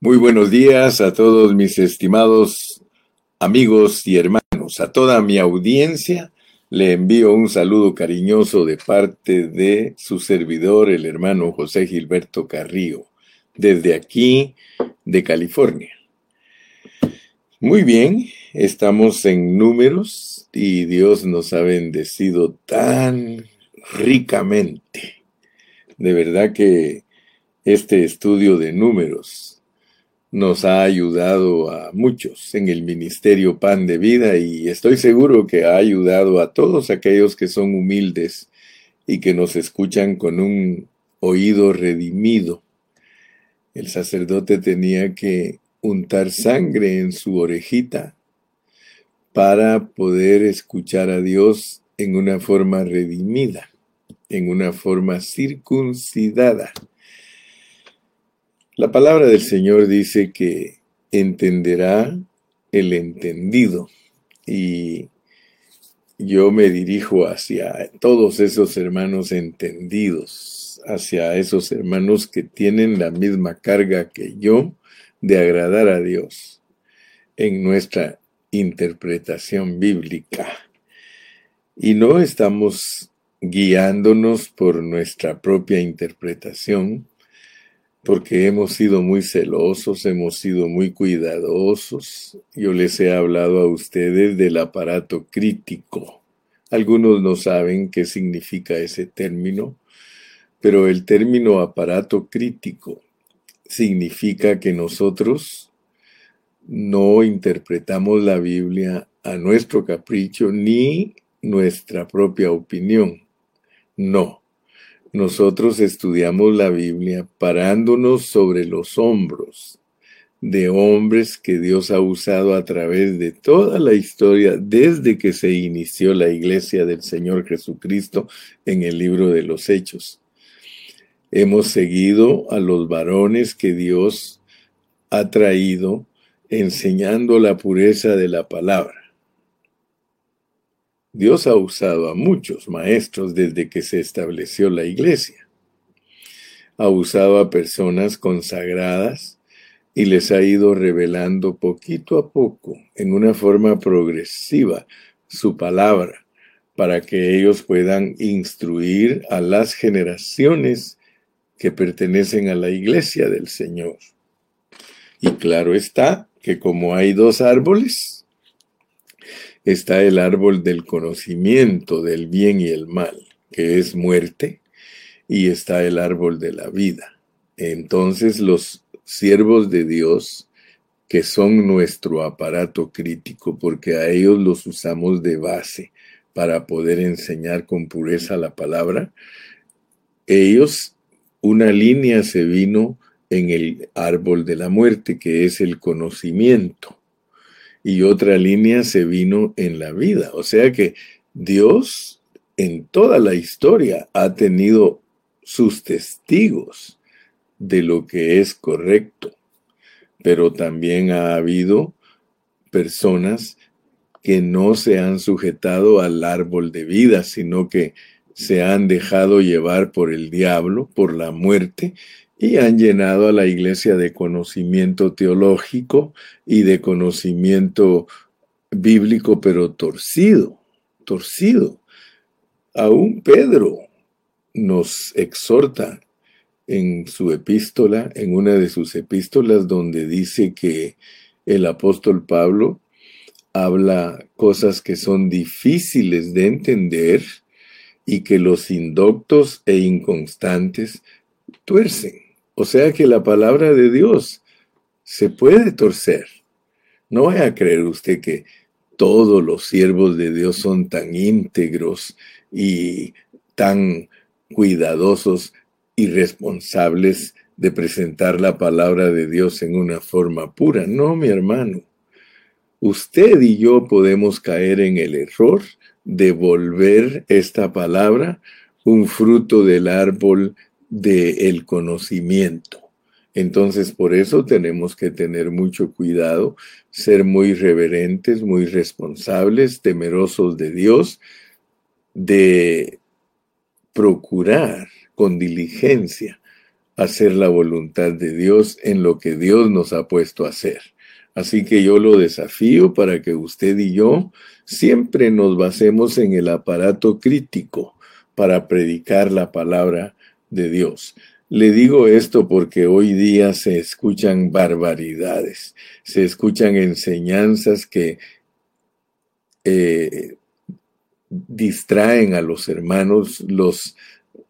Muy buenos días a todos mis estimados amigos y hermanos. A toda mi audiencia le envío un saludo cariñoso de parte de su servidor, el hermano José Gilberto Carrillo, desde aquí de California. Muy bien, estamos en números y Dios nos ha bendecido tan ricamente. De verdad que este estudio de números nos ha ayudado a muchos en el ministerio Pan de Vida y estoy seguro que ha ayudado a todos aquellos que son humildes y que nos escuchan con un oído redimido. El sacerdote tenía que untar sangre en su orejita para poder escuchar a Dios en una forma redimida, en una forma circuncidada. La palabra del Señor dice que entenderá el entendido y yo me dirijo hacia todos esos hermanos entendidos, hacia esos hermanos que tienen la misma carga que yo de agradar a Dios en nuestra interpretación bíblica. Y no estamos guiándonos por nuestra propia interpretación, porque hemos sido muy celosos, hemos sido muy cuidadosos. Yo les he hablado a ustedes del aparato crítico. Algunos no saben qué significa ese término, pero el término aparato crítico significa que nosotros no interpretamos la Biblia a nuestro capricho ni nuestra propia opinión. No, nosotros estudiamos la Biblia parándonos sobre los hombros de hombres que Dios ha usado a través de toda la historia desde que se inició la iglesia del Señor Jesucristo en el libro de los Hechos. Hemos seguido a los varones que Dios ha traído enseñando la pureza de la palabra. Dios ha usado a muchos maestros desde que se estableció la iglesia. Ha usado a personas consagradas y les ha ido revelando poquito a poco, en una forma progresiva, su palabra, para que ellos puedan instruir a las generaciones que pertenecen a la iglesia del Señor. Y claro está que como hay dos árboles, está el árbol del conocimiento del bien y el mal, que es muerte, y está el árbol de la vida. Entonces los siervos de Dios, que son nuestro aparato crítico, porque a ellos los usamos de base para poder enseñar con pureza la palabra, ellos, una línea se vino en el árbol de la muerte, que es el conocimiento y otra línea se vino en la vida. O sea que Dios en toda la historia ha tenido sus testigos de lo que es correcto, pero también ha habido personas que no se han sujetado al árbol de vida, sino que se han dejado llevar por el diablo, por la muerte, y han llenado a la iglesia de conocimiento teológico y de conocimiento bíblico, pero torcido, torcido. Aún Pedro nos exhorta en su epístola, en una de sus epístolas, donde dice que el apóstol Pablo habla cosas que son difíciles de entender y que los indoctos e inconstantes tuercen. O sea que la palabra de Dios se puede torcer. No vaya a creer usted que todos los siervos de Dios son tan íntegros y tan cuidadosos y responsables de presentar la palabra de Dios en una forma pura. No, mi hermano. Usted y yo podemos caer en el error de volver esta palabra un fruto del árbol del conocimiento. Entonces, por eso tenemos que tener mucho cuidado, ser muy reverentes, muy responsables, temerosos de Dios, de procurar con diligencia hacer la voluntad de Dios en lo que Dios nos ha puesto a hacer. Así que yo lo desafío para que usted y yo siempre nos basemos en el aparato crítico para predicar la palabra de Dios. Le digo esto porque hoy día se escuchan barbaridades, se escuchan enseñanzas que eh, distraen a los hermanos, los,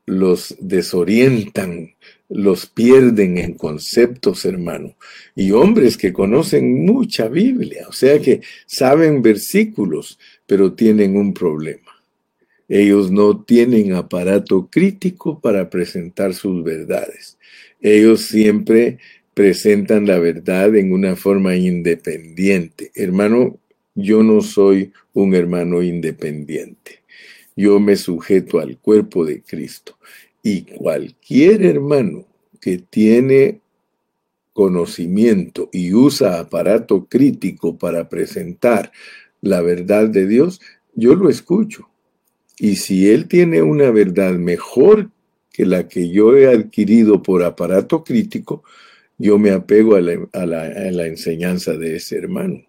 los desorientan, los pierden en conceptos, hermano. Y hombres que conocen mucha Biblia, o sea que saben versículos, pero tienen un problema. Ellos no tienen aparato crítico para presentar sus verdades. Ellos siempre presentan la verdad en una forma independiente. Hermano, yo no soy un hermano independiente. Yo me sujeto al cuerpo de Cristo. Y cualquier hermano que tiene conocimiento y usa aparato crítico para presentar la verdad de Dios, yo lo escucho. Y si él tiene una verdad mejor que la que yo he adquirido por aparato crítico, yo me apego a la, enseñanza de ese hermano.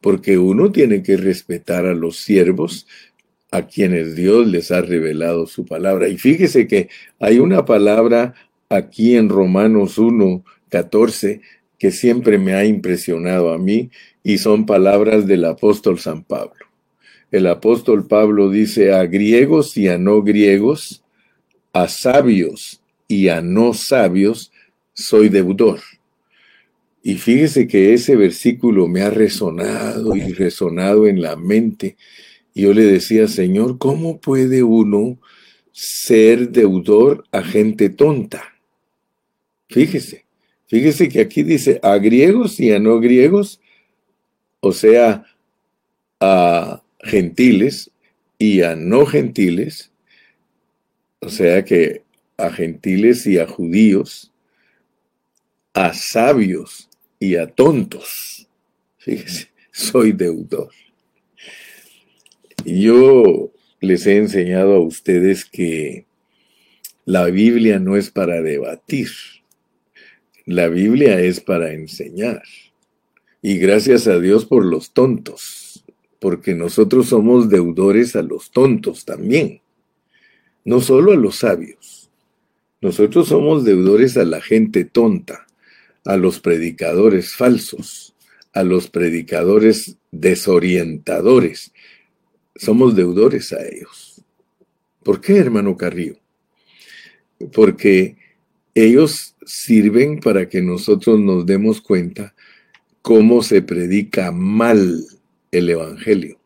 Porque uno tiene que respetar a los siervos a quienes Dios les ha revelado su palabra. Y fíjese que hay una palabra aquí en Romanos 1, 14 que siempre me ha impresionado a mí y son palabras del apóstol San Pablo. El apóstol Pablo dice a griegos y a no griegos, a sabios y a no sabios, soy deudor. Y fíjese que ese versículo me ha resonado y resonado en la mente y yo le decía, Señor, ¿cómo puede uno ser deudor a gente tonta? Fíjese, fíjese que aquí dice a griegos y a no griegos, o sea, a gentiles y a no gentiles, o sea que a gentiles y a judíos, a sabios y a tontos. Fíjese, soy deudor. Yo les he enseñado a ustedes que la Biblia no es para debatir, la Biblia es para enseñar. Y gracias a Dios por los tontos, porque nosotros somos deudores a los tontos también, no solo a los sabios. Nosotros somos deudores a la gente tonta, a los predicadores falsos, a los predicadores desorientadores, somos deudores a ellos. ¿Por qué, hermano Carrillo? Porque ellos sirven para que nosotros nos demos cuenta cómo se predica mal el Evangelio.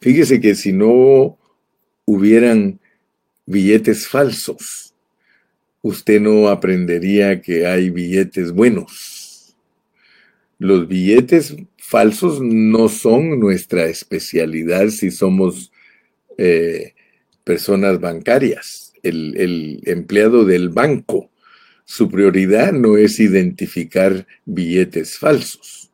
Fíjese que si no hubieran billetes falsos, usted no aprendería que hay billetes buenos. Los billetes falsos no son nuestra especialidad si somos eh, personas bancarias. El, el empleado del banco, su prioridad no es identificar billetes falsos.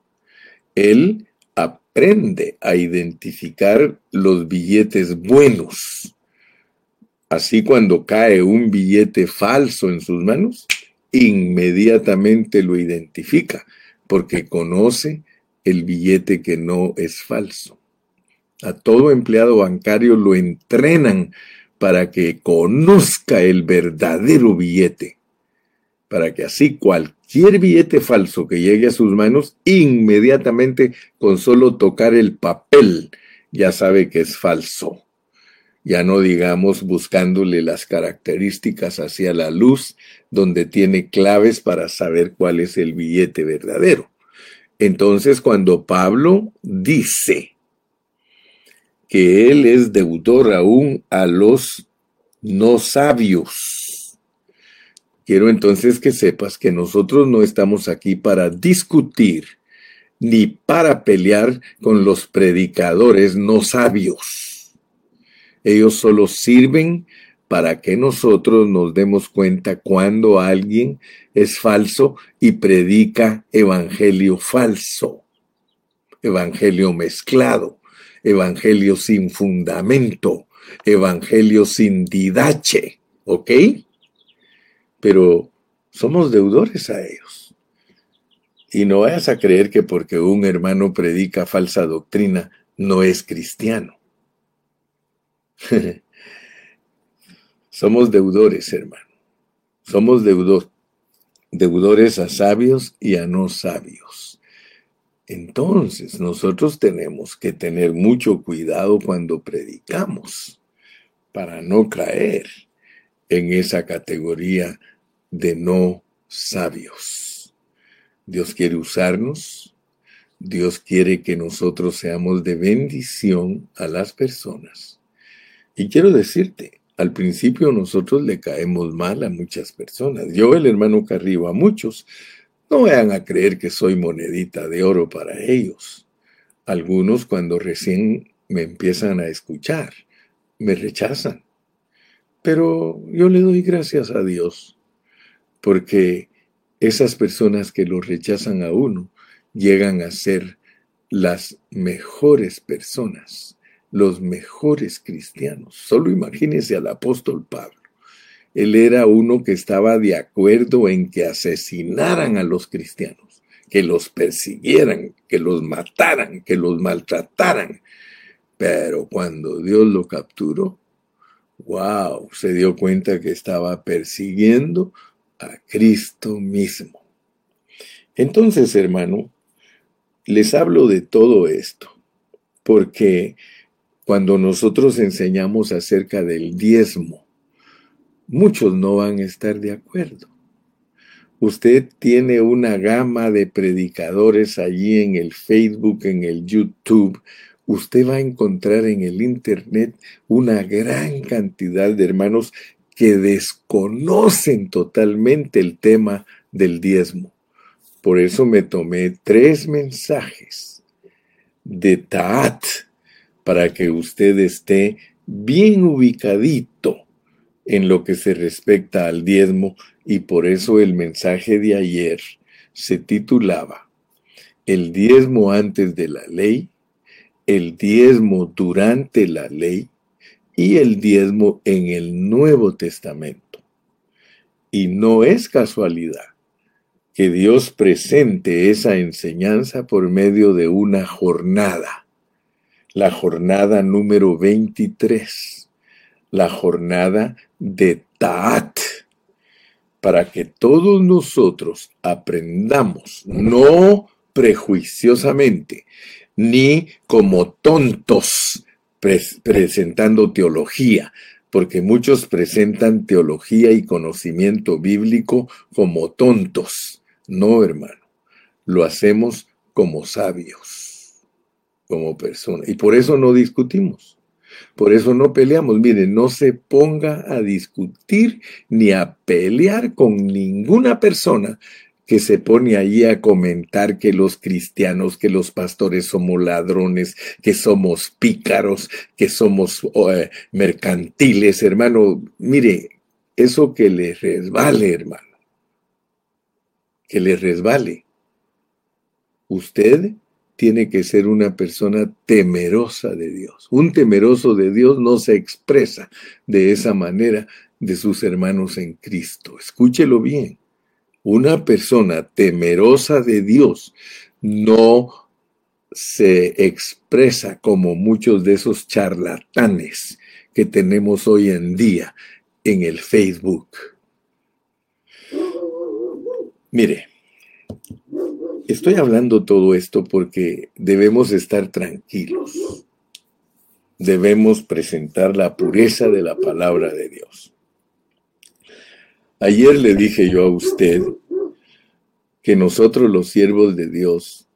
Él aprende a identificar los billetes buenos. Así cuando cae un billete falso en sus manos, inmediatamente lo identifica porque conoce el billete que no es falso. A todo empleado bancario lo entrenan para que conozca el verdadero billete, para que así cualquier billete falso que llegue a sus manos, inmediatamente con solo tocar el papel, ya sabe que es falso. Ya no digamos buscándole las características hacia la luz, donde tiene claves para saber cuál es el billete verdadero. Entonces, cuando Pablo dice que él es deudor aún a los no sabios, quiero entonces que sepas que nosotros no estamos aquí para discutir ni para pelear con los predicadores no sabios. Ellos solo sirven para que nosotros nos demos cuenta cuando alguien es falso y predica evangelio falso, evangelio mezclado, evangelio sin fundamento, evangelio sin didache, ¿ok? Pero somos deudores a ellos. Y no vayas a creer que porque un hermano predica falsa doctrina no es cristiano. Somos deudores, hermano. Somos deudores a sabios y a no sabios. Entonces, nosotros tenemos que tener mucho cuidado cuando predicamos para no caer en esa categoría de no sabios. Dios quiere usarnos, Dios quiere que nosotros seamos de bendición a las personas. Y quiero decirte, al principio nosotros le caemos mal a muchas personas. Yo, el hermano Carrillo, a muchos, no vayan a creer que soy monedita de oro para ellos. Algunos cuando recién me empiezan a escuchar, me rechazan. Pero yo le doy gracias a Dios, porque esas personas que lo rechazan a uno llegan a ser las mejores personas los mejores cristianos. Solo imagínense al apóstol Pablo. Él era uno que estaba de acuerdo en que asesinaran a los cristianos, que los persiguieran, que los mataran, que los maltrataran. Pero cuando Dios lo capturó, wow, se dio cuenta que estaba persiguiendo a Cristo mismo. Entonces, hermano, les hablo de todo esto, porque cuando nosotros enseñamos acerca del diezmo, muchos no van a estar de acuerdo. Usted tiene una gama de predicadores allí en el Facebook, en el YouTube. Usted va a encontrar en el Internet una gran cantidad de hermanos que desconocen totalmente el tema del diezmo. Por eso me tomé tres mensajes de Taat, para que usted esté bien ubicadito en lo que se respecta al diezmo y por eso el mensaje de ayer se titulaba El diezmo antes de la ley, el diezmo durante la ley y el diezmo en el Nuevo Testamento. Y no es casualidad que Dios presente esa enseñanza por medio de una jornada la jornada número 23, la jornada de Taat, para que todos nosotros aprendamos, no prejuiciosamente, ni como tontos presentando teología, porque muchos presentan teología y conocimiento bíblico como tontos. No, hermano, lo hacemos como sabios como persona. Y por eso no discutimos. Por eso no peleamos. Mire, no se ponga a discutir ni a pelear con ninguna persona que se pone allí a comentar que los cristianos, que los pastores somos ladrones, que somos pícaros, que somos eh, mercantiles, hermano. Mire, eso que le resbale, hermano. Que le resbale. Usted tiene que ser una persona temerosa de Dios. Un temeroso de Dios no se expresa de esa manera de sus hermanos en Cristo. Escúchelo bien. Una persona temerosa de Dios no se expresa como muchos de esos charlatanes que tenemos hoy en día en el Facebook. Mire, Estoy hablando todo esto porque debemos estar tranquilos. Debemos presentar la pureza de la palabra de Dios. Ayer le dije yo a usted que nosotros los siervos de Dios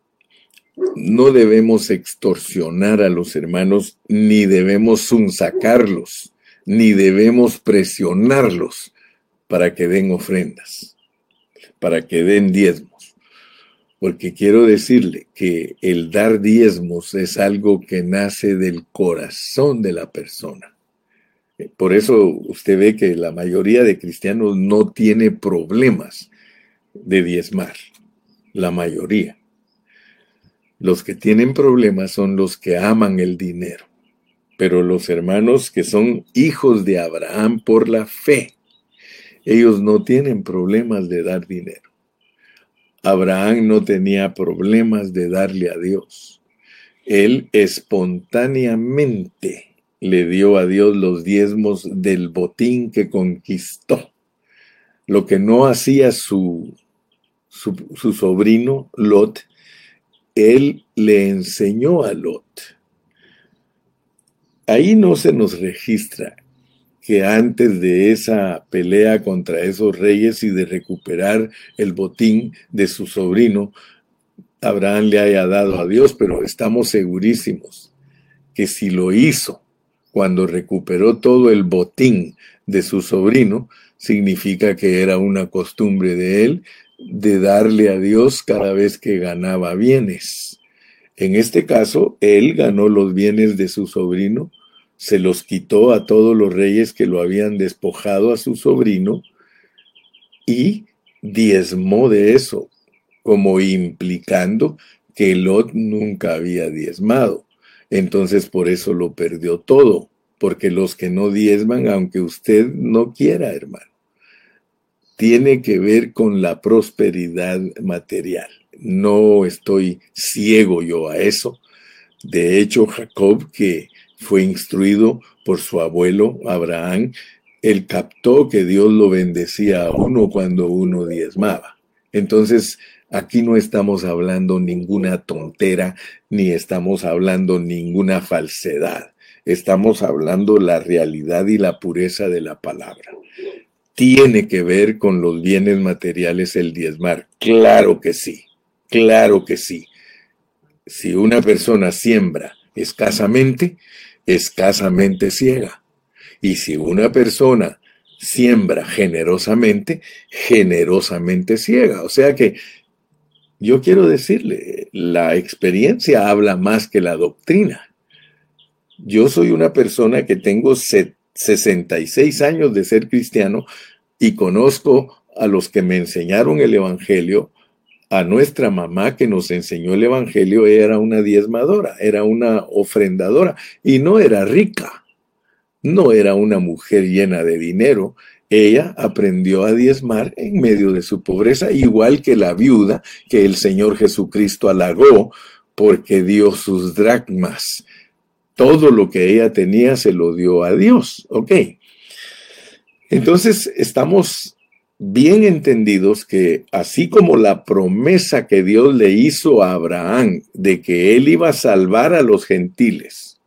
no debemos extorsionar a los hermanos, ni debemos sacarlos, ni debemos presionarlos para que den ofrendas, para que den diezmos porque quiero decirle que el dar diezmos es algo que nace del corazón de la persona. Por eso usted ve que la mayoría de cristianos no tiene problemas de diezmar, la mayoría. Los que tienen problemas son los que aman el dinero, pero los hermanos que son hijos de Abraham por la fe, ellos no tienen problemas de dar dinero. Abraham no tenía problemas de darle a Dios. Él espontáneamente le dio a Dios los diezmos del botín que conquistó. Lo que no hacía su, su, sobrino Lot, él le enseñó a Lot. Ahí no se nos registra que antes de esa pelea contra esos reyes y de recuperar el botín de su sobrino, Abraham le haya dado a Dios, pero estamos segurísimos que si lo hizo cuando recuperó todo el botín de su sobrino, significa que era una costumbre de él de darle a Dios cada vez que ganaba bienes. En este caso, él ganó los bienes de su sobrino se los quitó a todos los reyes que lo habían despojado a su sobrino y diezmó de eso, como implicando que Lot nunca había diezmado. Entonces por eso lo perdió todo, porque los que no diezman, aunque usted no quiera, hermano, tiene que ver con la prosperidad material. No estoy ciego yo a eso. De hecho, Jacob, que fue instruido por su abuelo Abraham, él captó que Dios lo bendecía a uno cuando uno diezmaba. Entonces, aquí no estamos hablando ninguna tontera, ni estamos hablando ninguna falsedad. Estamos hablando la realidad y la pureza de la palabra. ¿Tiene que ver con los bienes materiales el diezmar? Claro que sí, claro que sí. Si una persona siembra escasamente, escasamente ciega. Y si una persona siembra generosamente, generosamente ciega. O sea que yo quiero decirle, la experiencia habla más que la doctrina. Yo soy una persona que tengo 66 años de ser cristiano y conozco a los que me enseñaron el Evangelio a nuestra mamá que nos enseñó el Evangelio era una diezmadora, era una ofrendadora y no era rica, no era una mujer llena de dinero. Ella aprendió a diezmar en medio de su pobreza, igual que la viuda que el Señor Jesucristo halagó porque dio sus dracmas. Todo lo que ella tenía se lo dio a Dios. Ok. Entonces estamos bien entendidos que así como la promesa que Dios le hizo a Abraham de que él iba a salvar a los gentiles,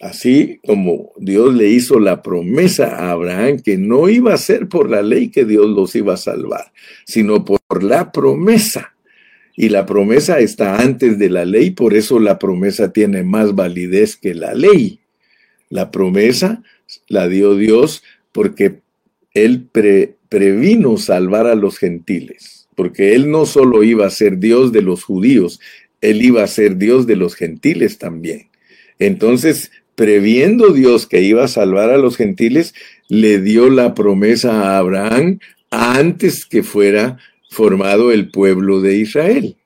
así como Dios le hizo la promesa a Abraham que no iba a ser por la ley que Dios los iba a salvar, sino por la promesa. Y la promesa está antes de la ley, por eso la promesa tiene más validez que la ley. La promesa la dio Dios porque él pre previno salvar a los gentiles, porque él no solo iba a ser Dios de los judíos, él iba a ser Dios de los gentiles también. Entonces, previendo Dios que iba a salvar a los gentiles, le dio la promesa a Abraham antes que fuera formado el pueblo de Israel.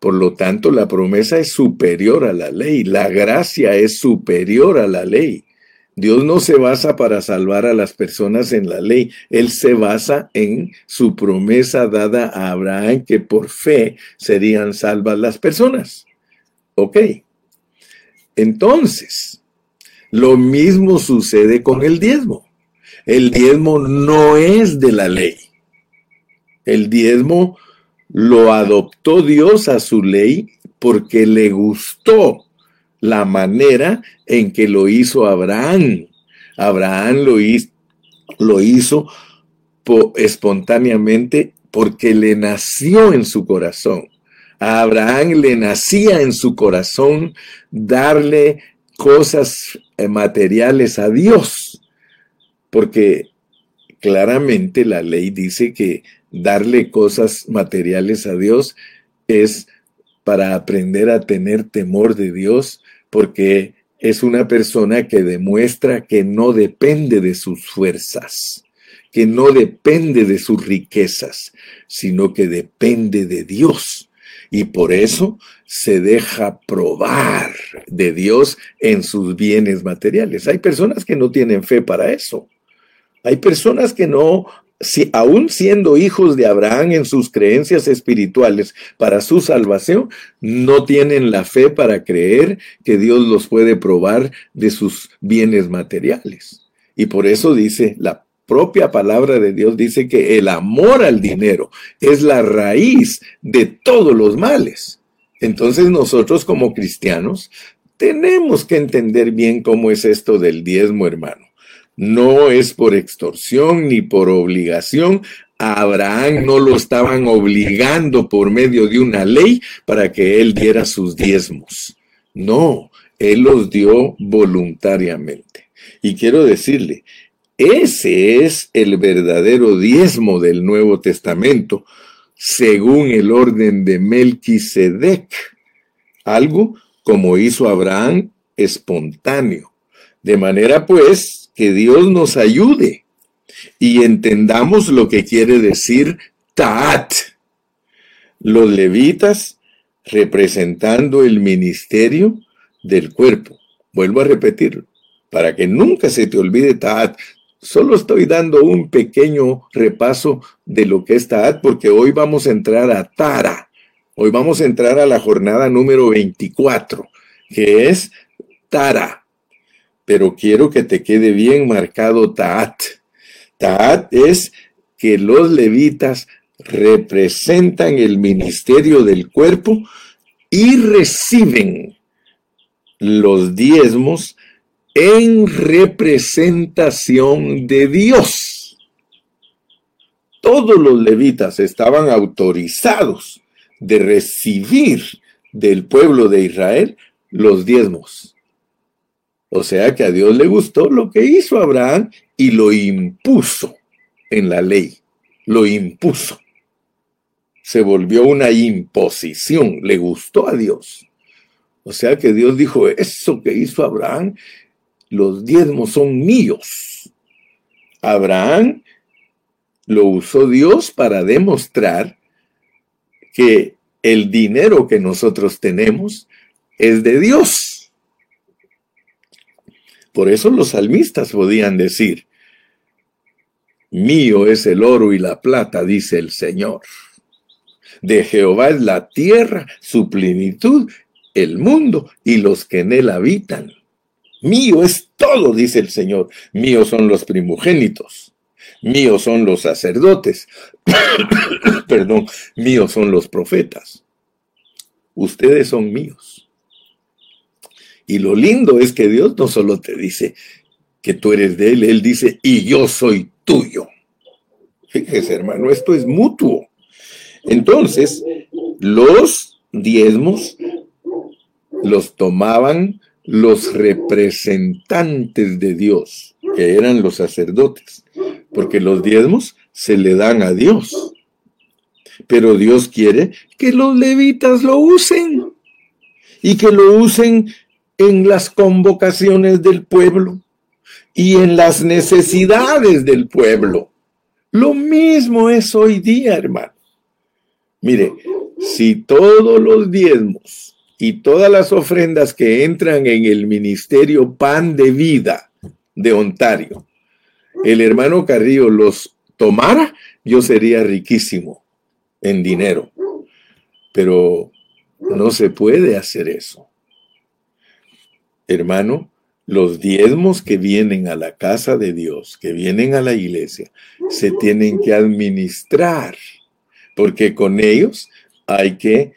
Por lo tanto, la promesa es superior a la ley, la gracia es superior a la ley. Dios no se basa para salvar a las personas en la ley, Él se basa en su promesa dada a Abraham que por fe serían salvas las personas. Ok. Entonces, lo mismo sucede con el diezmo. El diezmo no es de la ley. El diezmo lo adoptó Dios a su ley porque le gustó la manera en que lo hizo Abraham. Abraham lo hizo, espontáneamente porque le nació en su corazón. A Abraham le nacía en su corazón darle cosas eh, materiales a Dios, porque claramente la ley dice que darle cosas materiales a Dios es para aprender a tener temor de Dios, porque es una persona que demuestra que no depende de sus fuerzas, que no depende de sus riquezas, sino que depende de Dios. Y por eso se deja probar de Dios en sus bienes materiales. Hay personas que no tienen fe para eso. Hay personas que no, si, aún siendo hijos de Abraham en sus creencias espirituales para su salvación, no tienen la fe para creer que Dios los puede probar de sus bienes materiales. Y por eso dice la propia palabra de Dios dice que el amor al dinero es la raíz de todos los males. Entonces nosotros como cristianos tenemos que entender bien cómo es esto del diezmo, hermano. No es por extorsión ni por obligación. A Abraham no lo estaban obligando por medio de una ley para que él diera sus diezmos. No, él los dio voluntariamente. Y quiero decirle, ese es el verdadero diezmo del Nuevo Testamento, según el orden de Melquisedec. Algo como hizo Abraham espontáneo. De manera pues que Dios nos ayude y entendamos lo que quiere decir Taat. Los levitas representando el ministerio del cuerpo. Vuelvo a repetirlo, para que nunca se te olvide Taat. Solo estoy dando un pequeño repaso de lo que es Taat porque hoy vamos a entrar a Tara. Hoy vamos a entrar a la jornada número 24, que es Tara. Pero quiero que te quede bien marcado Taat. Taat es que los levitas representan el ministerio del cuerpo y reciben los diezmos en representación de Dios. Todos los levitas estaban autorizados de recibir del pueblo de Israel los diezmos. O sea que a Dios le gustó lo que hizo Abraham y lo impuso en la ley. Lo impuso. Se volvió una imposición. Le gustó a Dios. O sea que Dios dijo, eso que hizo Abraham los diezmos son míos. Abraham lo usó Dios para demostrar que el dinero que nosotros tenemos es de Dios. Por eso los salmistas podían decir, mío es el oro y la plata, dice el Señor. De Jehová es la tierra, su plenitud, el mundo y los que en él habitan. Mío es todo, dice el Señor. Míos son los primogénitos. Míos son los sacerdotes. Perdón, míos son los profetas. Ustedes son míos. Y lo lindo es que Dios no solo te dice que tú eres de Él, Él dice, y yo soy tuyo. Fíjese, hermano, esto es mutuo. Entonces, los diezmos los tomaban los representantes de Dios, que eran los sacerdotes, porque los diezmos se le dan a Dios. Pero Dios quiere que los levitas lo usen y que lo usen en las convocaciones del pueblo y en las necesidades del pueblo. Lo mismo es hoy día, hermano. Mire, si todos los diezmos y todas las ofrendas que entran en el ministerio Pan de Vida de Ontario, el hermano Carrillo los tomara, yo sería riquísimo en dinero. Pero no se puede hacer eso. Hermano, los diezmos que vienen a la casa de Dios, que vienen a la iglesia, se tienen que administrar, porque con ellos hay que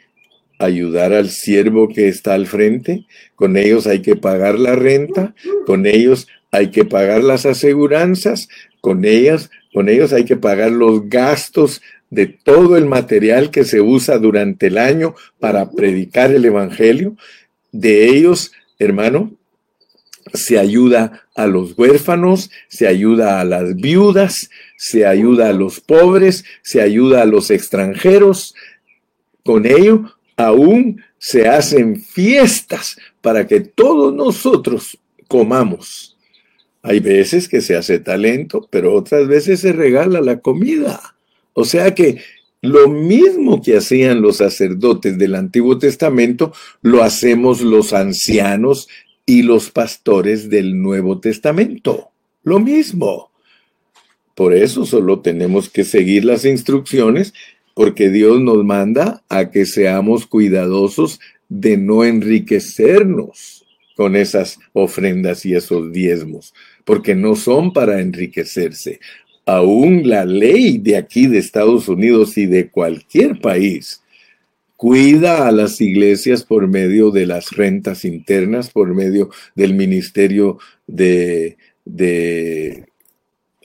ayudar al siervo que está al frente, con ellos hay que pagar la renta, con ellos hay que pagar las aseguranzas, con ellas, con ellos hay que pagar los gastos de todo el material que se usa durante el año para predicar el evangelio. De ellos, hermano, se ayuda a los huérfanos, se ayuda a las viudas, se ayuda a los pobres, se ayuda a los extranjeros. Con ello aún se hacen fiestas para que todos nosotros comamos. Hay veces que se hace talento, pero otras veces se regala la comida. O sea que lo mismo que hacían los sacerdotes del Antiguo Testamento, lo hacemos los ancianos y los pastores del Nuevo Testamento. Lo mismo. Por eso solo tenemos que seguir las instrucciones porque Dios nos manda a que seamos cuidadosos de no enriquecernos con esas ofrendas y esos diezmos, porque no son para enriquecerse. Aún la ley de aquí de Estados Unidos y de cualquier país cuida a las iglesias por medio de las rentas internas, por medio del Ministerio de,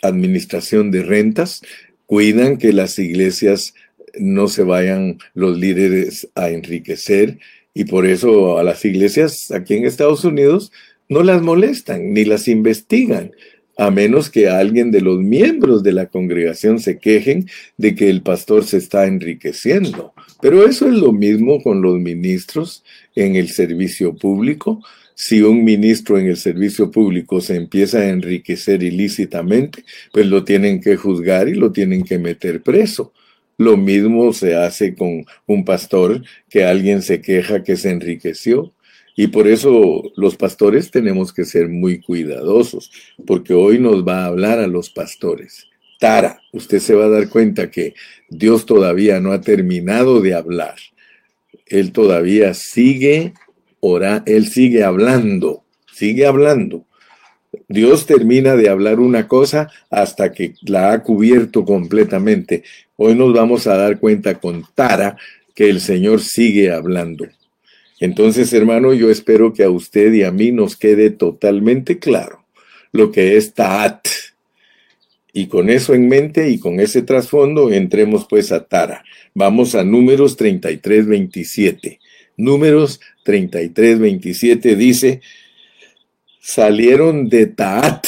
Administración de Rentas, cuidan que las iglesias no se vayan los líderes a enriquecer y por eso a las iglesias aquí en Estados Unidos no las molestan ni las investigan, a menos que alguien de los miembros de la congregación se quejen de que el pastor se está enriqueciendo. Pero eso es lo mismo con los ministros en el servicio público. Si un ministro en el servicio público se empieza a enriquecer ilícitamente, pues lo tienen que juzgar y lo tienen que meter preso. Lo mismo se hace con un pastor que alguien se queja que se enriqueció. Y por eso los pastores tenemos que ser muy cuidadosos, porque hoy nos va a hablar a los pastores. Tara, usted se va a dar cuenta que Dios todavía no ha terminado de hablar. Él todavía sigue ora, él sigue hablando, sigue hablando. Dios termina de hablar una cosa hasta que la ha cubierto completamente. Hoy nos vamos a dar cuenta con Tara que el Señor sigue hablando. Entonces, hermano, yo espero que a usted y a mí nos quede totalmente claro lo que es Taat. Y con eso en mente y con ese trasfondo, entremos pues a Tara. Vamos a números 33, 27. Números 33, 27 dice, salieron de Taat.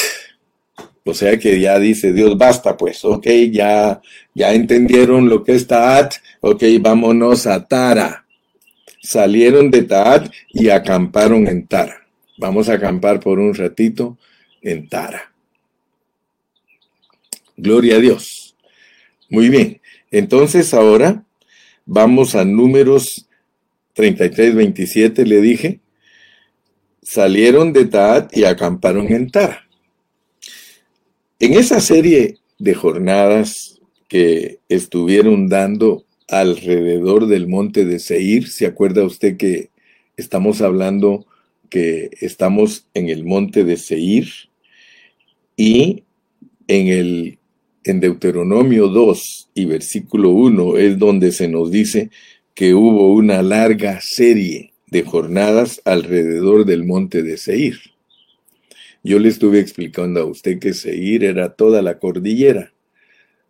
O sea que ya dice Dios, basta pues, ok, ya, ya entendieron lo que es Taat, ok, vámonos a Tara. Salieron de Taat y acamparon en Tara. Vamos a acampar por un ratito en Tara. Gloria a Dios. Muy bien, entonces ahora vamos a números 33, 27, le dije salieron de Taat y acamparon en Tara. En esa serie de jornadas que estuvieron dando alrededor del monte de Seir, ¿se acuerda usted que estamos hablando que estamos en el monte de Seir y en el en Deuteronomio 2 y versículo 1 es donde se nos dice que hubo una larga serie de jornadas alrededor del monte de Seir. Yo le estuve explicando a usted que Seir era toda la cordillera.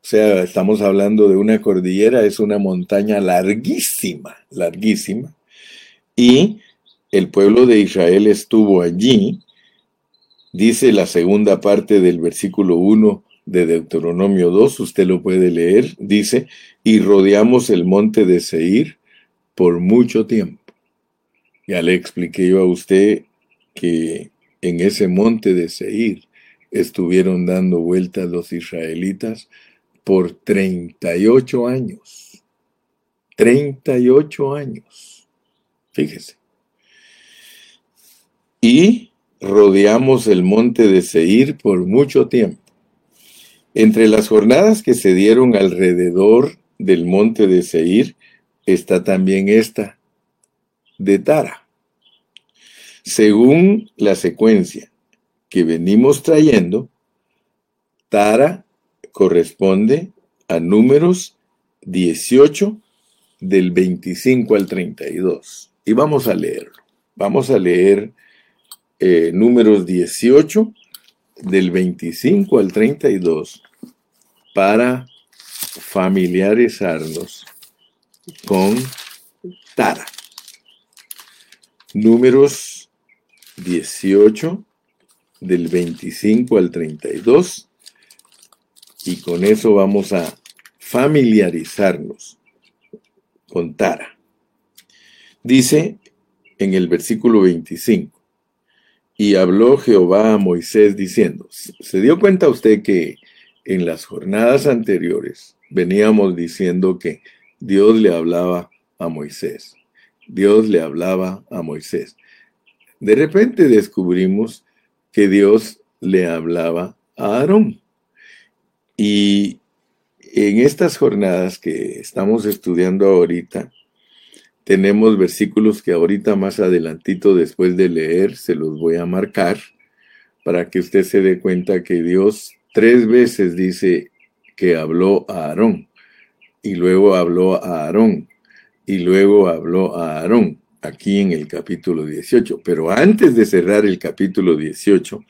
O sea, estamos hablando de una cordillera, es una montaña larguísima, larguísima. Y el pueblo de Israel estuvo allí, dice la segunda parte del versículo 1 de Deuteronomio 2, usted lo puede leer, dice, y rodeamos el monte de Seir por mucho tiempo. Ya le expliqué yo a usted que en ese monte de Seir estuvieron dando vueltas los israelitas por 38 años. 38 años. Fíjese. Y rodeamos el monte de Seir por mucho tiempo. Entre las jornadas que se dieron alrededor del monte de Seir está también esta de Tara. Según la secuencia que venimos trayendo, Tara corresponde a números 18 del 25 al 32. Y vamos a leerlo. Vamos a leer eh, números 18 del 25 al 32 para familiarizarnos con Tara. Números 18 del 25 al 32 y con eso vamos a familiarizarnos con Tara. Dice en el versículo 25, y habló Jehová a Moisés diciendo, ¿se dio cuenta usted que en las jornadas anteriores veníamos diciendo que Dios le hablaba a Moisés? Dios le hablaba a Moisés. De repente descubrimos que Dios le hablaba a Aarón. Y en estas jornadas que estamos estudiando ahorita, tenemos versículos que ahorita más adelantito después de leer se los voy a marcar para que usted se dé cuenta que Dios tres veces dice que habló a Aarón y luego habló a Aarón y luego habló a Aarón aquí en el capítulo 18. Pero antes de cerrar el capítulo 18,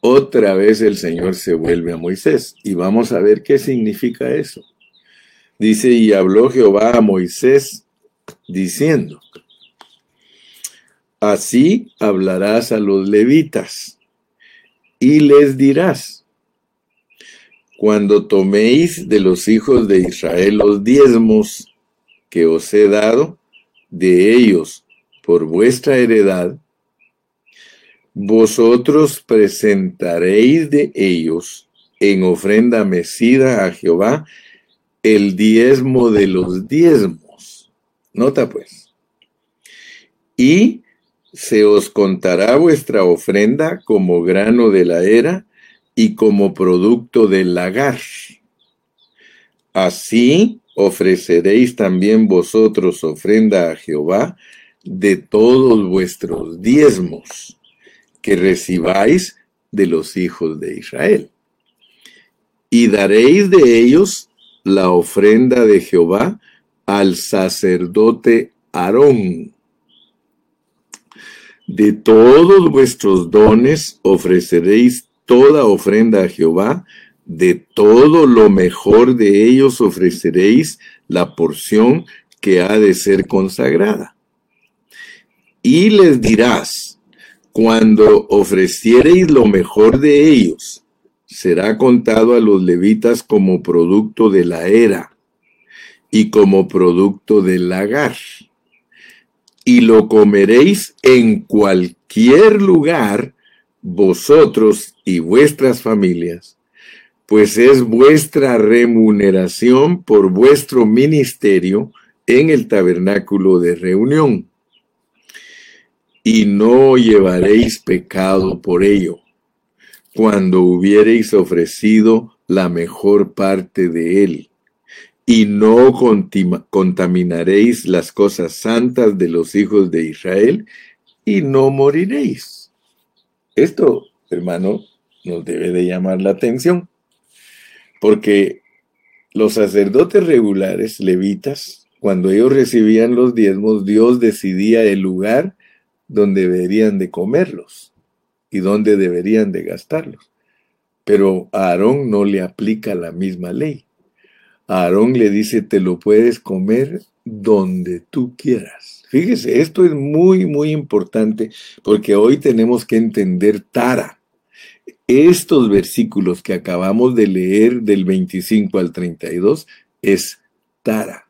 otra vez el Señor se vuelve a Moisés y vamos a ver qué significa eso. Dice, y habló Jehová a Moisés diciendo, así hablarás a los levitas y les dirás, cuando toméis de los hijos de Israel los diezmos que os he dado, de ellos por vuestra heredad, vosotros presentaréis de ellos en ofrenda mecida a Jehová el diezmo de los diezmos. Nota pues. Y se os contará vuestra ofrenda como grano de la era y como producto del lagar. Así ofreceréis también vosotros ofrenda a Jehová de todos vuestros diezmos que recibáis de los hijos de Israel. Y daréis de ellos la ofrenda de Jehová al sacerdote Aarón. De todos vuestros dones ofreceréis toda ofrenda a Jehová, de todo lo mejor de ellos ofreceréis la porción que ha de ser consagrada. Y les dirás, cuando ofreciereis lo mejor de ellos, será contado a los levitas como producto de la era y como producto del lagar. Y lo comeréis en cualquier lugar, vosotros y vuestras familias, pues es vuestra remuneración por vuestro ministerio en el tabernáculo de reunión y no llevaréis pecado por ello, cuando hubiereis ofrecido la mejor parte de él, y no contaminaréis las cosas santas de los hijos de Israel, y no moriréis. Esto, hermano, nos debe de llamar la atención, porque los sacerdotes regulares, levitas, cuando ellos recibían los diezmos, Dios decidía el lugar donde deberían de comerlos y donde deberían de gastarlos. Pero a Aarón no le aplica la misma ley. Aarón le dice, te lo puedes comer donde tú quieras. Fíjese, esto es muy, muy importante porque hoy tenemos que entender Tara. Estos versículos que acabamos de leer del 25 al 32 es Tara.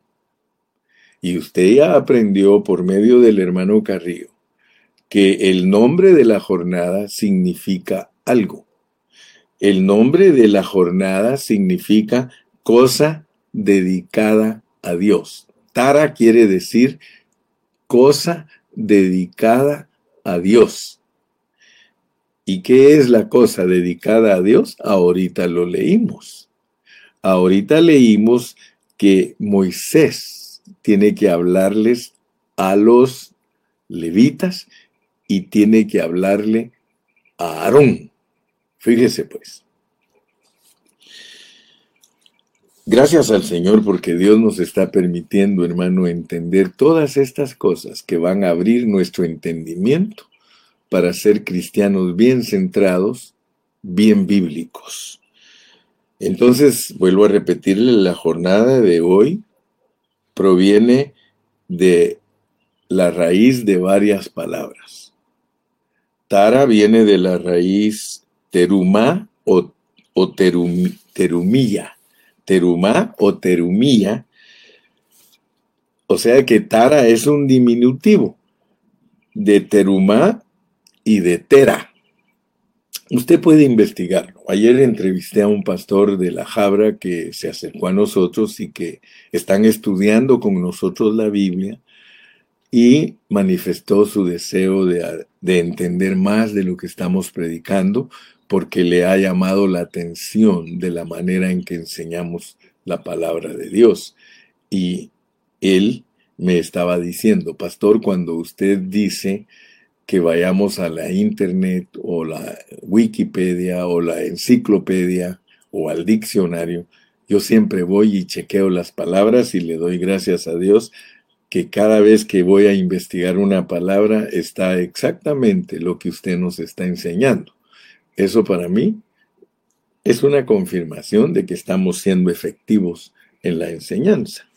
Y usted ya aprendió por medio del hermano Carrillo que el nombre de la jornada significa algo. El nombre de la jornada significa cosa dedicada a Dios. Tara quiere decir cosa dedicada a Dios. ¿Y qué es la cosa dedicada a Dios? Ahorita lo leímos. Ahorita leímos que Moisés tiene que hablarles a los levitas y tiene que hablarle a Aarón. Fíjese pues. Gracias al Señor porque Dios nos está permitiendo, hermano, entender todas estas cosas que van a abrir nuestro entendimiento para ser cristianos bien centrados, bien bíblicos. Entonces, vuelvo a repetirle, la jornada de hoy proviene de la raíz de varias palabras. Tara viene de la raíz terumá o, o terumilla. Terumá o terumilla. O sea que Tara es un diminutivo de terumá y de tera. Usted puede investigarlo. Ayer entrevisté a un pastor de la Jabra que se acercó a nosotros y que están estudiando con nosotros la Biblia y manifestó su deseo de, entender más de lo que estamos predicando, porque le ha llamado la atención de la manera en que enseñamos la palabra de Dios. Y él me estaba diciendo, pastor, cuando usted dice que vayamos a la internet o la Wikipedia o la enciclopedia o al diccionario, yo siempre voy y chequeo las palabras y le doy gracias a Dios que cada vez que voy a investigar una palabra está exactamente lo que usted nos está enseñando. Eso para mí es una confirmación de que estamos siendo efectivos en la enseñanza.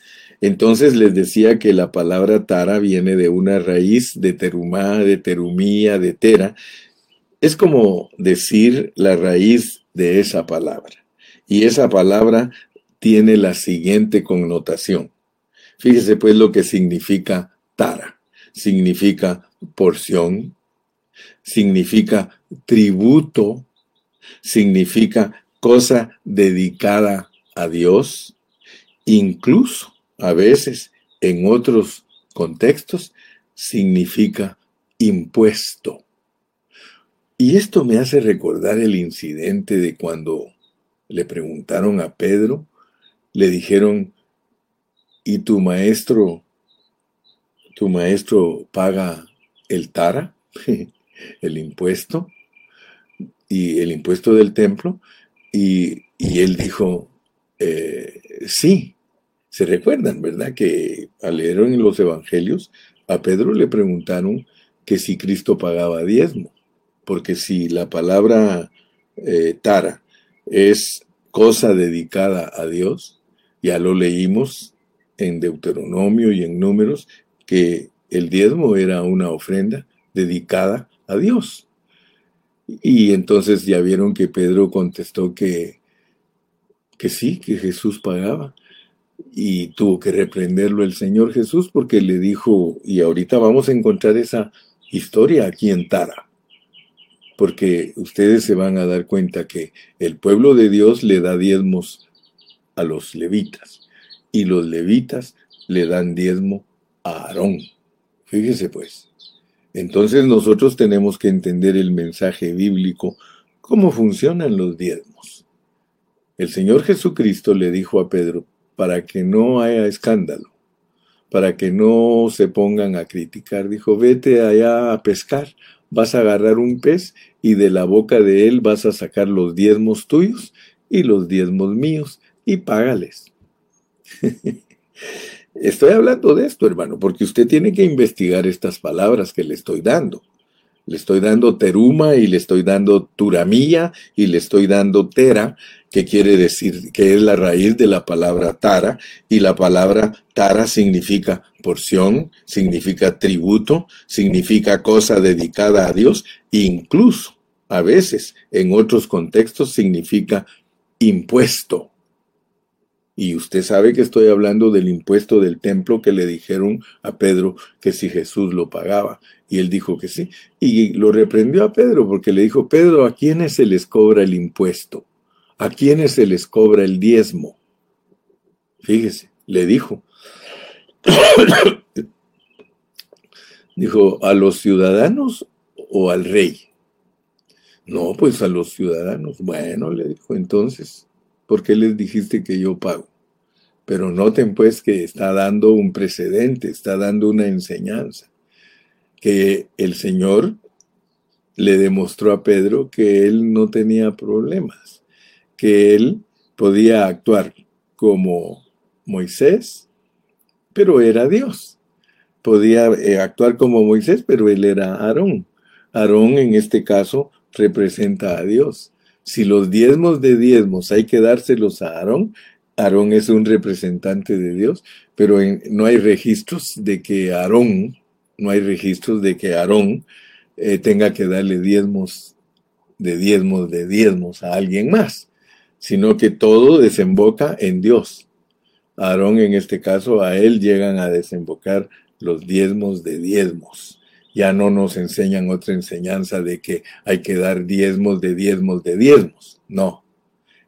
Entonces les decía que la palabra tara viene de una raíz de terumá, de terumía, de tera. Es como decir la raíz de esa palabra. Y esa palabra tiene la siguiente connotación. Fíjese pues lo que significa tara. Significa porción, significa tributo, significa cosa dedicada a Dios, incluso a veces en otros contextos significa impuesto. Y esto me hace recordar el incidente de cuando le preguntaron a Pedro, le dijeron, ¿y tu maestro, tu maestro paga el tara, el impuesto, y el impuesto del templo? Y, él dijo, eh, sí, se recuerdan, ¿verdad? Que al leer en los evangelios, a Pedro le preguntaron que si Cristo pagaba diezmo, porque si la palabra eh, tara es cosa dedicada a Dios, ya lo leímos en Deuteronomio y en números, que el diezmo era una ofrenda dedicada a Dios. Y entonces ya vieron que Pedro contestó que, que sí, que Jesús pagaba y tuvo que reprenderlo el Señor Jesús porque le dijo, y ahorita vamos a encontrar esa historia aquí en Tara, porque ustedes se van a dar cuenta que el pueblo de Dios le da diezmos a los levitas y los levitas le dan diezmo a Aarón. Fíjese pues. Entonces nosotros tenemos que entender el mensaje bíblico, cómo funcionan los diezmos. El Señor Jesucristo le dijo a Pedro, para que no haya escándalo, para que no se pongan a criticar. Dijo, vete allá a pescar, vas a agarrar un pez y de la boca de él vas a sacar los diezmos tuyos y los diezmos míos y págales. Estoy hablando de esto, hermano, porque usted tiene que investigar estas palabras que le estoy dando. Le estoy dando teruma y le estoy dando turamía y le estoy dando tera que quiere decir que es la raíz de la palabra tara, y la palabra tara significa porción, significa tributo, significa cosa dedicada a Dios, incluso a veces en otros contextos significa impuesto. Y usted sabe que estoy hablando del impuesto del templo que le dijeron a Pedro que si Jesús lo pagaba. Y él dijo que sí. Y lo reprendió a Pedro porque le dijo, Pedro, ¿a quiénes se les cobra el impuesto? ¿A quiénes se les cobra el diezmo? Fíjese, le dijo. dijo, ¿a los ciudadanos o al rey? No, pues a los ciudadanos. Bueno, le dijo, entonces, ¿por qué les dijiste que yo pago? Pero noten pues que está dando un precedente, está dando una enseñanza, que el Señor le demostró a Pedro que él no tenía problemas que él podía actuar como Moisés, pero era Dios. Podía eh, actuar como Moisés, pero él era Aarón. Aarón en este caso representa a Dios. Si los diezmos de diezmos hay que dárselos a Aarón, Aarón es un representante de Dios, pero no hay registros de que Aarón, no hay registros de que Aarón eh, tenga que darle diezmos de diezmos de diezmos a alguien más sino que todo desemboca en Dios. Aarón en este caso, a él llegan a desembocar los diezmos de diezmos. Ya no nos enseñan otra enseñanza de que hay que dar diezmos de diezmos de diezmos. No.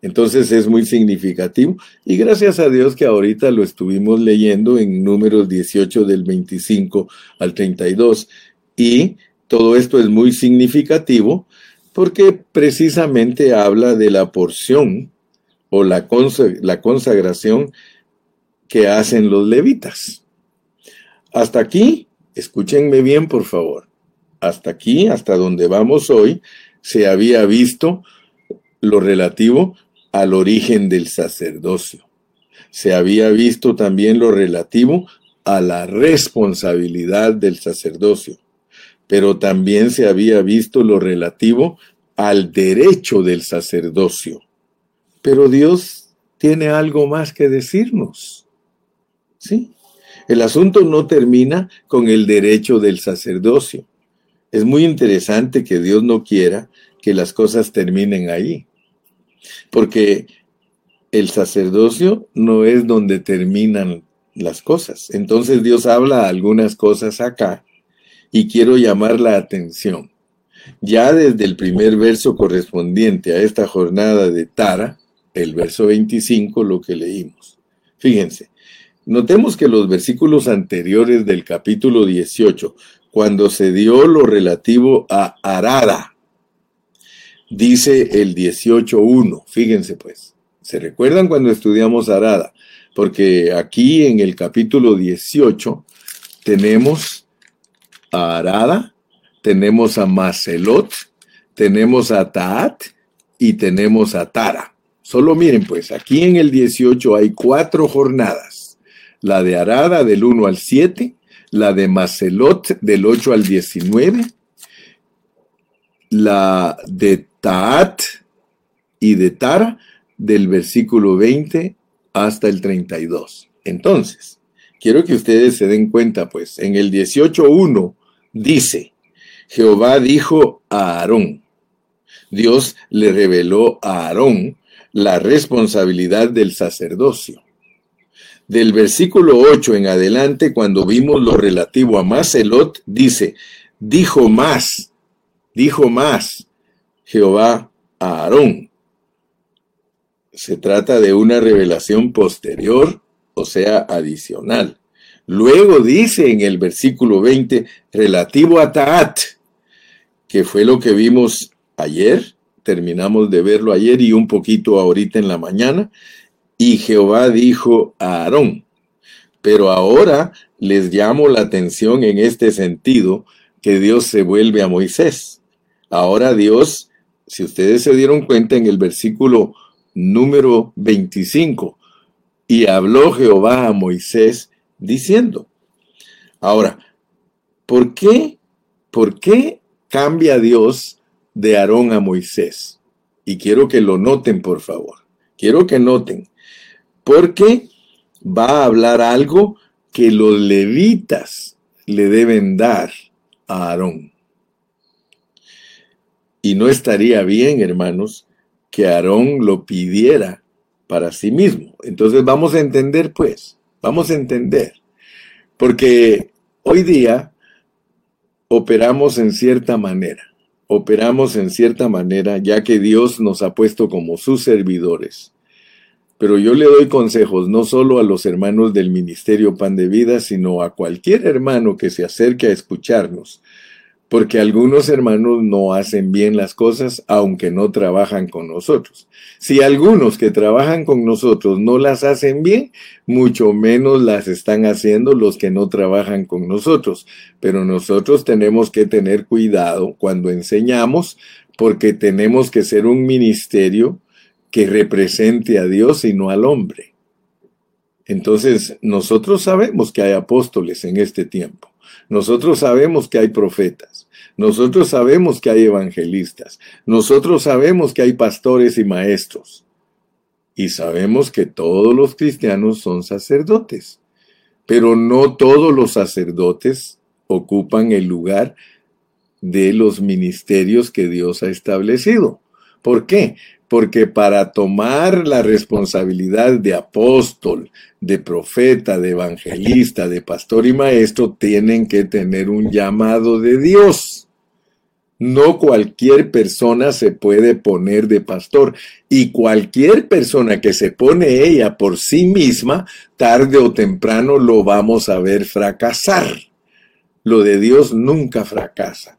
Entonces es muy significativo. Y gracias a Dios que ahorita lo estuvimos leyendo en números 18 del 25 al 32 y todo esto es muy significativo porque precisamente habla de la porción o la, consagración que hacen los levitas. Hasta aquí, escúchenme bien por favor, hasta aquí, hasta donde vamos hoy, se había visto lo relativo al origen del sacerdocio. Se había visto también lo relativo a la responsabilidad del sacerdocio, pero también se había visto lo relativo al derecho del sacerdocio. Pero Dios tiene algo más que decirnos. ¿Sí? El asunto no termina con el derecho del sacerdocio. Es muy interesante que Dios no quiera que las cosas terminen ahí. Porque el sacerdocio no es donde terminan las cosas. Entonces Dios habla algunas cosas acá y quiero llamar la atención. Ya desde el primer verso correspondiente a esta jornada de Tara, el verso 25, lo que leímos. Fíjense, notemos que los versículos anteriores del capítulo 18, cuando se dio lo relativo a Arada, dice el 18.1, fíjense pues, ¿se recuerdan cuando estudiamos Arada? Porque aquí en el capítulo 18 tenemos a Arada, tenemos a Macelot, tenemos a Taat y tenemos a Tara. Solo miren pues, aquí en el 18 hay cuatro jornadas. La de Arada del 1 al 7, la de Macelot del 8 al 19, la de Taat y de Tara del versículo 20 hasta el 32. Entonces, quiero que ustedes se den cuenta, pues, en el 18.1 dice, Jehová dijo a Aarón, Dios le reveló a Aarón la responsabilidad del sacerdocio. Del versículo 8 en adelante, cuando vimos lo relativo a Maselot, dice, dijo más, dijo más Jehová a Aarón. Se trata de una revelación posterior, o sea, adicional. Luego dice en el versículo 20, relativo a Taat, que fue lo que vimos ayer, terminamos de verlo ayer y un poquito ahorita en la mañana, y Jehová dijo a Aarón, pero ahora les llamo la atención en este sentido que Dios se vuelve a Moisés. Ahora Dios, si ustedes se dieron cuenta en el versículo número 25, y habló Jehová a Moisés diciendo. Ahora, ¿por qué? ¿Por qué cambia Dios de Aarón a Moisés? Y quiero que lo noten, por favor. Quiero que noten. Porque va a hablar algo que los levitas le deben dar a Aarón. Y no estaría bien, hermanos, que Aarón lo pidiera para sí mismo. Entonces vamos a entender, pues, vamos a entender. Porque hoy día operamos en cierta manera operamos en cierta manera, ya que Dios nos ha puesto como sus servidores. Pero yo le doy consejos no solo a los hermanos del Ministerio Pan de Vida, sino a cualquier hermano que se acerque a escucharnos, porque algunos hermanos no hacen bien las cosas aunque no trabajan con nosotros. Si algunos que trabajan con nosotros no las hacen bien, mucho menos las están haciendo los que no trabajan con nosotros. Pero nosotros tenemos que tener cuidado cuando enseñamos porque tenemos que ser un ministerio que represente a Dios y no al hombre. Entonces, nosotros sabemos que hay apóstoles en este tiempo. Nosotros sabemos que hay profetas. Nosotros sabemos que hay evangelistas. Nosotros sabemos que hay pastores y maestros. Y sabemos que todos los cristianos son sacerdotes. Pero no todos los sacerdotes ocupan el lugar de los ministerios que Dios ha establecido. ¿Por qué? porque para tomar la responsabilidad de apóstol, de profeta, de evangelista, de pastor y maestro, tienen que tener un llamado de Dios. No cualquier persona se puede poner de pastor y cualquier persona que se pone ella por sí misma, tarde o temprano lo vamos a ver fracasar. Lo de Dios nunca fracasa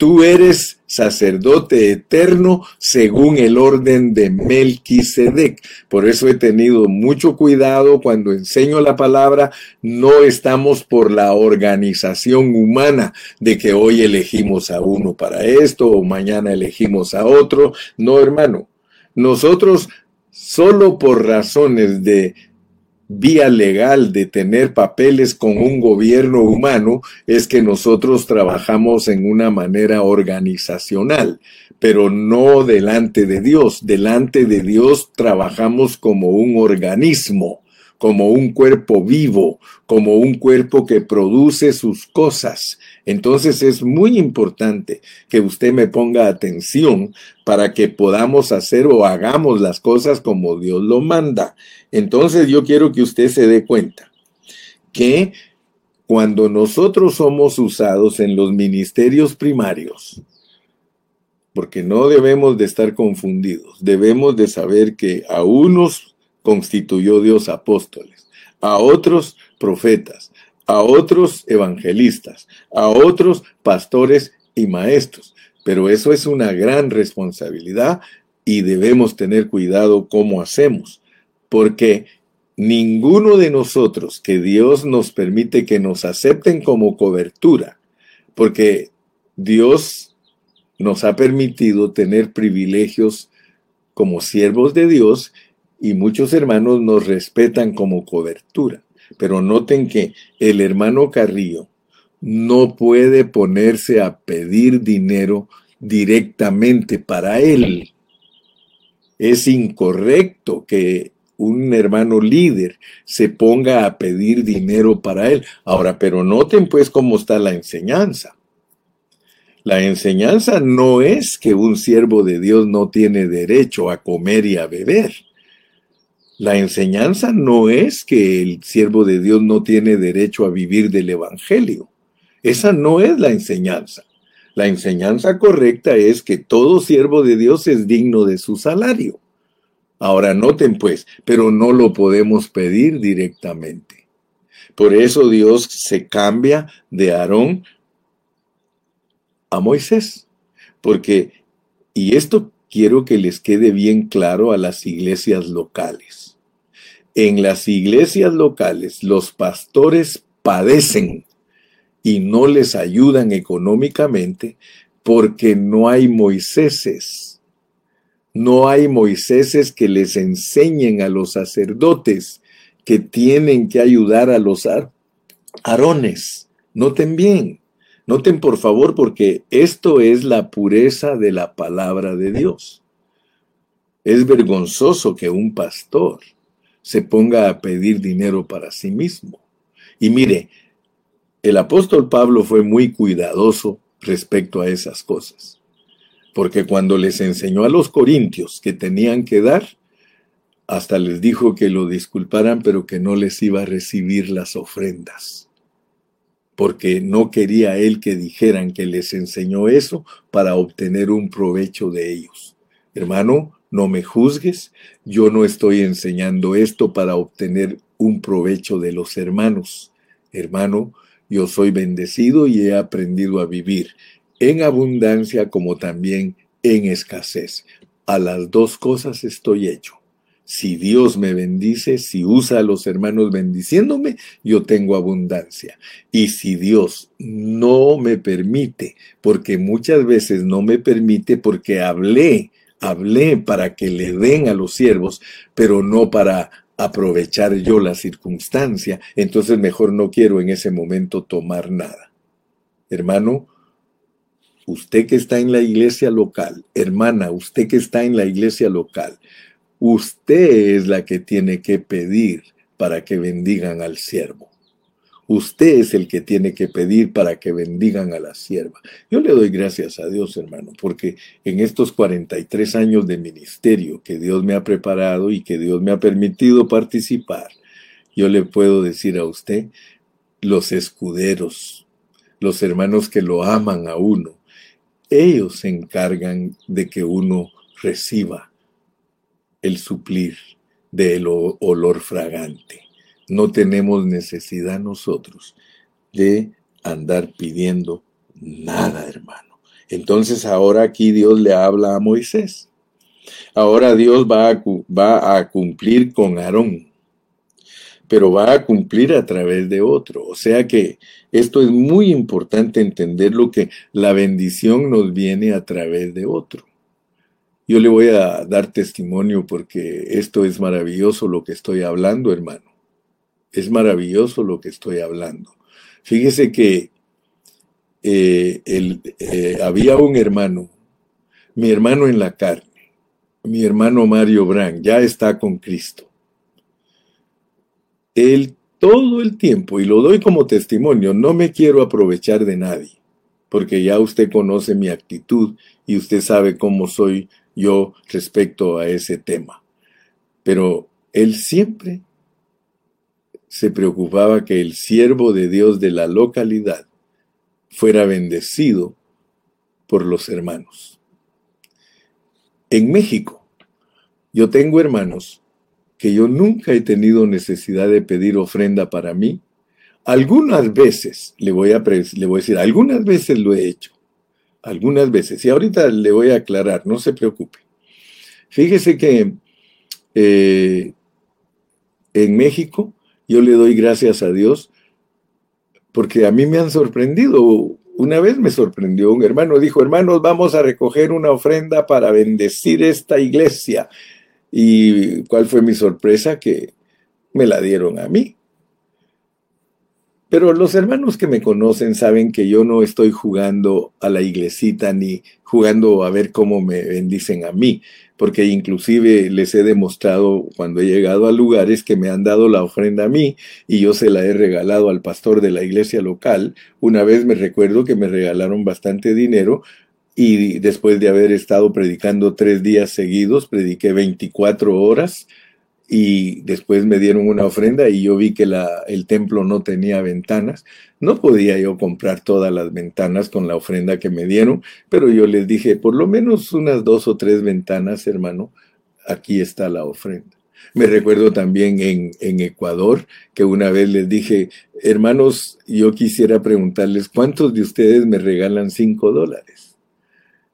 Tú eres sacerdote eterno según el orden de Melquisedec. Por eso he tenido mucho cuidado cuando enseño la palabra. No estamos por la organización humana de que hoy elegimos a uno para esto o mañana elegimos a otro. No, hermano. Nosotros solo por razones de vía legal de tener papeles con un gobierno humano es que nosotros trabajamos en una manera organizacional, pero no delante de Dios. Delante de Dios trabajamos como un organismo, como un cuerpo vivo, como un cuerpo que produce sus cosas. Entonces es muy importante que usted me ponga atención para que podamos hacer o hagamos las cosas como Dios lo manda. Entonces yo quiero que usted se dé cuenta que cuando nosotros somos usados en los ministerios primarios, porque no debemos de estar confundidos, debemos de saber que a unos constituyó Dios apóstoles, a otros profetas, a otros evangelistas, a otros pastores y maestros. Pero eso es una gran responsabilidad y debemos tener cuidado cómo hacemos, porque ninguno de nosotros que Dios nos permite que nos acepten como cobertura, porque Dios nos ha permitido tener privilegios como siervos de Dios y muchos hermanos nos respetan como cobertura. Pero noten que el hermano Carrillo no puede ponerse a pedir dinero directamente para él. Es incorrecto que un hermano líder se ponga a pedir dinero para él. Ahora, pero noten pues cómo está la enseñanza. La enseñanza no es que un siervo de Dios no tiene derecho a comer y a beber. La enseñanza no es que el siervo de Dios no tiene derecho a vivir del Evangelio. Esa no es la enseñanza. La enseñanza correcta es que todo siervo de Dios es digno de su salario. Ahora noten pues, pero no lo podemos pedir directamente. Por eso Dios se cambia de Aarón a Moisés. Porque, y esto quiero que les quede bien claro a las iglesias locales en las iglesias locales los pastores padecen y no les ayudan económicamente porque no hay Moiséses. No hay Moiséses que les enseñen a los sacerdotes que tienen que ayudar a los arones. Noten bien, noten por favor porque esto es la pureza de la palabra de Dios. Es vergonzoso que un pastor se ponga a pedir dinero para sí mismo. Y mire, el apóstol Pablo fue muy cuidadoso respecto a esas cosas, porque cuando les enseñó a los corintios que tenían que dar, hasta les dijo que lo disculparan, pero que no les iba a recibir las ofrendas, porque no quería él que dijeran que les enseñó eso para obtener un provecho de ellos. Hermano, no me juzgues, yo no estoy enseñando esto para obtener un provecho de los hermanos. Hermano, yo soy bendecido y he aprendido a vivir en abundancia como también en escasez. A las dos cosas estoy hecho. Si Dios me bendice, si usa a los hermanos bendiciéndome, yo tengo abundancia. Y si Dios no me permite, porque muchas veces no me permite porque hablé hablé para que le den a los siervos, pero no para aprovechar yo la circunstancia, entonces mejor no quiero en ese momento tomar nada. Hermano, usted que está en la iglesia local, hermana, usted que está en la iglesia local, usted es la que tiene que pedir para que bendigan al siervo. Usted es el que tiene que pedir para que bendigan a la sierva. Yo le doy gracias a Dios, hermano, porque en estos 43 años de ministerio que Dios me ha preparado y que Dios me ha permitido participar, yo le puedo decir a usted, los escuderos, los hermanos que lo aman a uno, ellos se encargan de que uno reciba el suplir del olor fragante. No tenemos necesidad nosotros de andar pidiendo nada, hermano. Entonces ahora aquí Dios le habla a Moisés. Ahora Dios va a, cumplir con Aarón, pero va a cumplir a través de otro. O sea que esto es muy importante entender lo que la bendición nos viene a través de otro. Yo le voy a dar testimonio porque esto es maravilloso lo que estoy hablando, hermano. Es maravilloso lo que estoy hablando. Fíjese que eh, eh, había un hermano, mi hermano en la carne, mi hermano Mario Brand, ya está con Cristo. Él todo el tiempo, y lo doy como testimonio, no me quiero aprovechar de nadie, porque ya usted conoce mi actitud y usted sabe cómo soy yo respecto a ese tema. Pero él siempre se preocupaba que el siervo de Dios de la localidad fuera bendecido por los hermanos. En México, yo tengo hermanos que yo nunca he tenido necesidad de pedir ofrenda para mí. Algunas veces, le voy a, le voy a decir, algunas veces lo he hecho. Algunas veces. Y ahorita le voy a aclarar, no se preocupe. Fíjese que eh, en México yo le doy gracias a Dios porque a mí me han sorprendido. Una vez me sorprendió un hermano, dijo, hermanos, vamos a recoger una ofrenda para bendecir esta iglesia. ¿Y cuál fue mi sorpresa? Que me la dieron a mí. Pero los hermanos que me conocen saben que yo no estoy jugando a la iglesita ni jugando a ver cómo me bendicen a mí porque inclusive les he demostrado cuando he llegado a lugares que me han dado la ofrenda a mí y yo se la he regalado al pastor de la iglesia local. Una vez me recuerdo que me regalaron bastante dinero y después de haber estado predicando tres días seguidos, prediqué 24 horas y después me dieron una ofrenda y yo vi que la, el templo no tenía ventanas. No podía yo comprar todas las ventanas con la ofrenda que me dieron, pero yo les dije, por lo menos unas dos o tres ventanas, hermano, aquí está la ofrenda. Me recuerdo también en, en Ecuador que una vez les dije, hermanos, yo quisiera preguntarles, ¿cuántos de ustedes me regalan cinco dólares?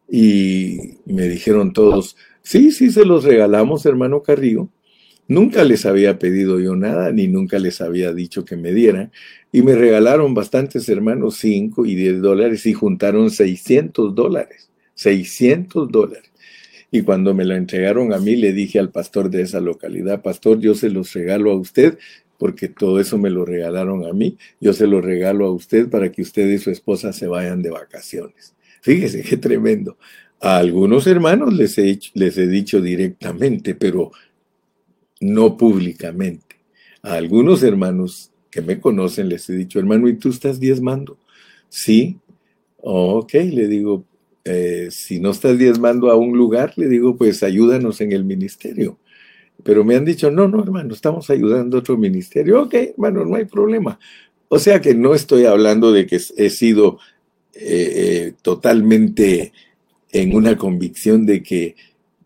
Y me dijeron todos, sí, sí, se los regalamos, hermano Carrillo. Nunca les había pedido yo nada, ni nunca les había dicho que me dieran. Y me regalaron bastantes hermanos 5 y 10 dólares y juntaron 600 dólares. 600 dólares. Y cuando me lo entregaron a mí, le dije al pastor de esa localidad, pastor, yo se los regalo a usted porque todo eso me lo regalaron a mí. Yo se lo regalo a usted para que usted y su esposa se vayan de vacaciones. Fíjese qué tremendo. A algunos hermanos les he, les he dicho directamente, pero no públicamente. A algunos hermanos que me conocen les he dicho, hermano, ¿y tú estás diezmando? Sí. ok, le digo, eh, si no estás diezmando a un lugar, le digo, pues ayúdanos en el ministerio. Pero me han dicho, no, no, hermano, estamos ayudando a otro ministerio. Ok, hermano, no hay problema. O sea que no estoy hablando de que he sido eh, eh, totalmente en una convicción de que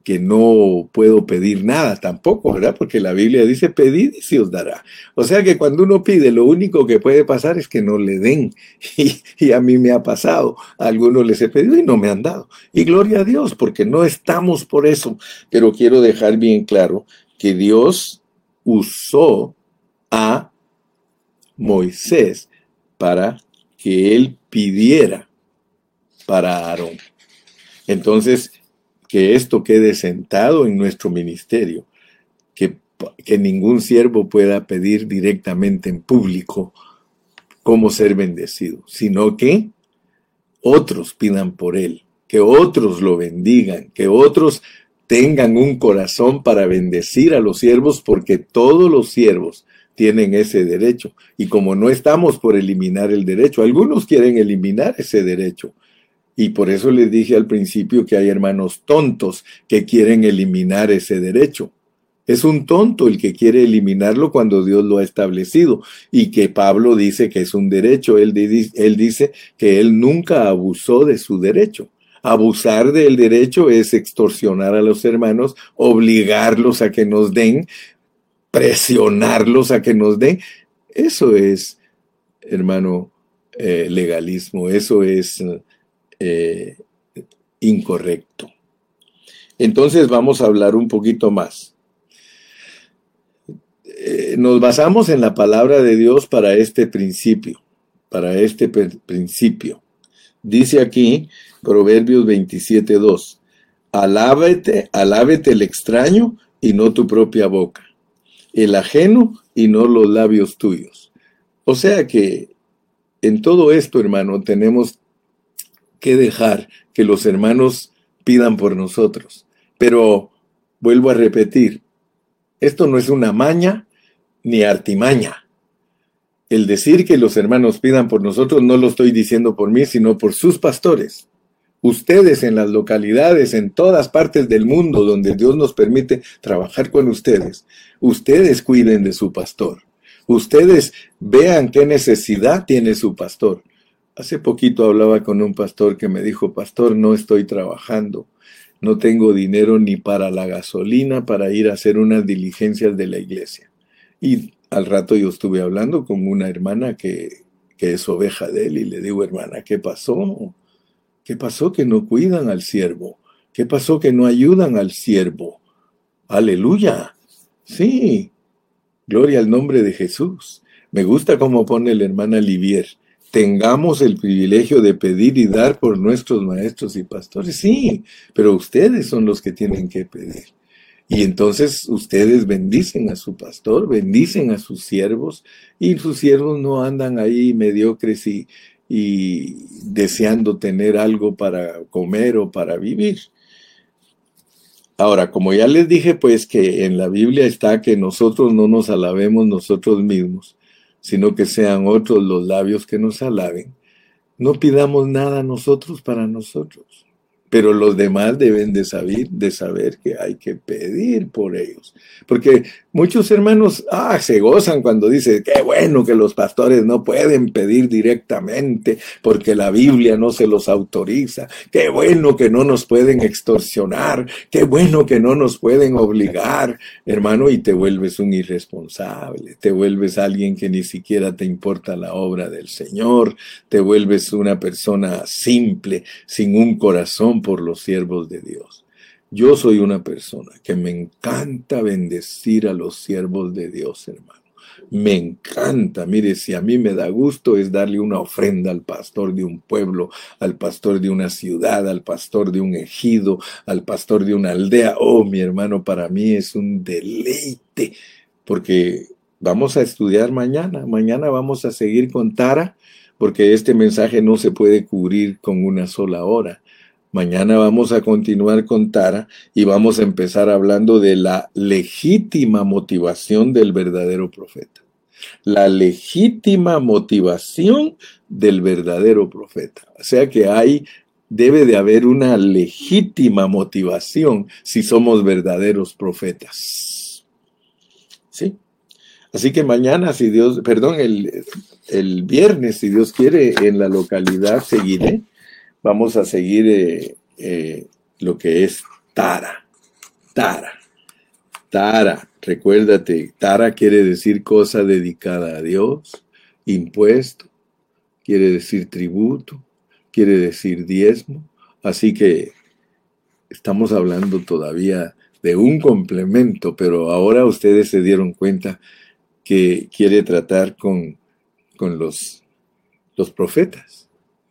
que no puedo pedir nada tampoco, ¿verdad? Porque la Biblia dice, pedid y se os dará. O sea que cuando uno pide, lo único que puede pasar es que no le den. Y, a mí me ha pasado. A algunos les he pedido y no me han dado. Y gloria a Dios, porque no estamos por eso. Pero quiero dejar bien claro que Dios usó a Moisés para que él pidiera para Aarón. Entonces, que esto quede sentado en nuestro ministerio, que, que ningún siervo pueda pedir directamente en público cómo ser bendecido, sino que otros pidan por él, que otros lo bendigan, que otros tengan un corazón para bendecir a los siervos, porque todos los siervos tienen ese derecho. Y como no estamos por eliminar el derecho, algunos quieren eliminar ese derecho, y por eso les dije al principio que hay hermanos tontos que quieren eliminar ese derecho. Es un tonto el que quiere eliminarlo cuando Dios lo ha establecido y que Pablo dice que es un derecho. Él, dice que él nunca abusó de su derecho. Abusar del derecho es extorsionar a los hermanos, obligarlos a que nos den, presionarlos a que nos den. Eso es, hermano, eh, legalismo, eso es eh, incorrecto. Entonces vamos a hablar un poquito más. Eh, nos basamos en la palabra de Dios para este principio, para este principio. Dice aquí Proverbios 27.2, alábete, alábete el extraño y no tu propia boca, el ajeno y no los labios tuyos. O sea que en todo esto, hermano, tenemos que dejar que los hermanos pidan por nosotros. Pero vuelvo a repetir, esto no es una maña ni artimaña. El decir que los hermanos pidan por nosotros no lo estoy diciendo por mí, sino por sus pastores. Ustedes en las localidades, en todas partes del mundo donde Dios nos permite trabajar con ustedes, ustedes cuiden de su pastor. Ustedes vean qué necesidad tiene su pastor. Hace poquito hablaba con un pastor que me dijo, pastor, no estoy trabajando, no tengo dinero ni para la gasolina para ir a hacer unas diligencias de la iglesia. Y al rato yo estuve hablando con una hermana que, que es oveja de él y le digo, hermana, ¿qué pasó? ¿Qué pasó que no cuidan al siervo? ¿Qué pasó que no ayudan al siervo? Aleluya. Sí. Gloria al nombre de Jesús. Me gusta cómo pone la hermana Livier. Tengamos el privilegio de pedir y dar por nuestros maestros y pastores. Sí, pero ustedes son los que tienen que pedir. Y entonces ustedes bendicen a su pastor, bendicen a sus siervos, y sus siervos no andan ahí mediocres y, y deseando tener algo para comer o para vivir. Ahora, como ya les dije, pues que en la Biblia está que nosotros no nos alabemos nosotros mismos, sino que sean otros los labios que nos alaben. No pidamos nada nosotros para nosotros pero los demás deben de saber, de saber que hay que pedir por ellos. Porque muchos hermanos ah, se gozan cuando dicen, qué bueno que los pastores no pueden pedir directamente porque la Biblia no se los autoriza, qué bueno que no nos pueden extorsionar, qué bueno que no nos pueden obligar, hermano, y te vuelves un irresponsable, te vuelves alguien que ni siquiera te importa la obra del Señor, te vuelves una persona simple, sin un corazón por los siervos de Dios. Yo soy una persona que me encanta bendecir a los siervos de Dios, hermano. Me encanta, mire, si a mí me da gusto es darle una ofrenda al pastor de un pueblo, al pastor de una ciudad, al pastor de un ejido, al pastor de una aldea. Oh, mi hermano, para mí es un deleite, porque vamos a estudiar mañana. Mañana vamos a seguir con Tara, porque este mensaje no se puede cubrir con una sola hora. Mañana vamos a continuar con Tara y vamos a empezar hablando de la legítima motivación del verdadero profeta. La legítima motivación del verdadero profeta. O sea que hay, debe de haber una legítima motivación si somos verdaderos profetas. ¿Sí? Así que mañana, si Dios, perdón, el, el viernes, si Dios quiere, en la localidad seguiré vamos a seguir eh, eh, lo que es Tara. Tara. Tara, recuérdate, Tara quiere decir cosa dedicada a Dios, impuesto, quiere decir tributo, quiere decir diezmo. Así que estamos hablando todavía de un complemento, pero ahora ustedes se dieron cuenta que quiere tratar con, con los, los profetas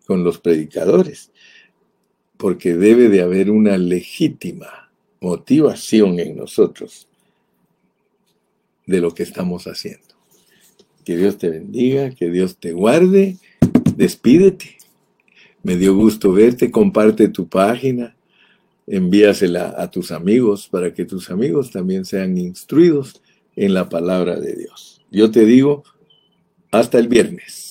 con los predicadores, porque debe de haber una legítima motivación en nosotros de lo que estamos haciendo. Que Dios te bendiga, que Dios te guarde, despídete. Me dio gusto verte, comparte tu página, envíasela a tus amigos para que tus amigos también sean instruidos en la palabra de Dios. Yo te digo, hasta el viernes.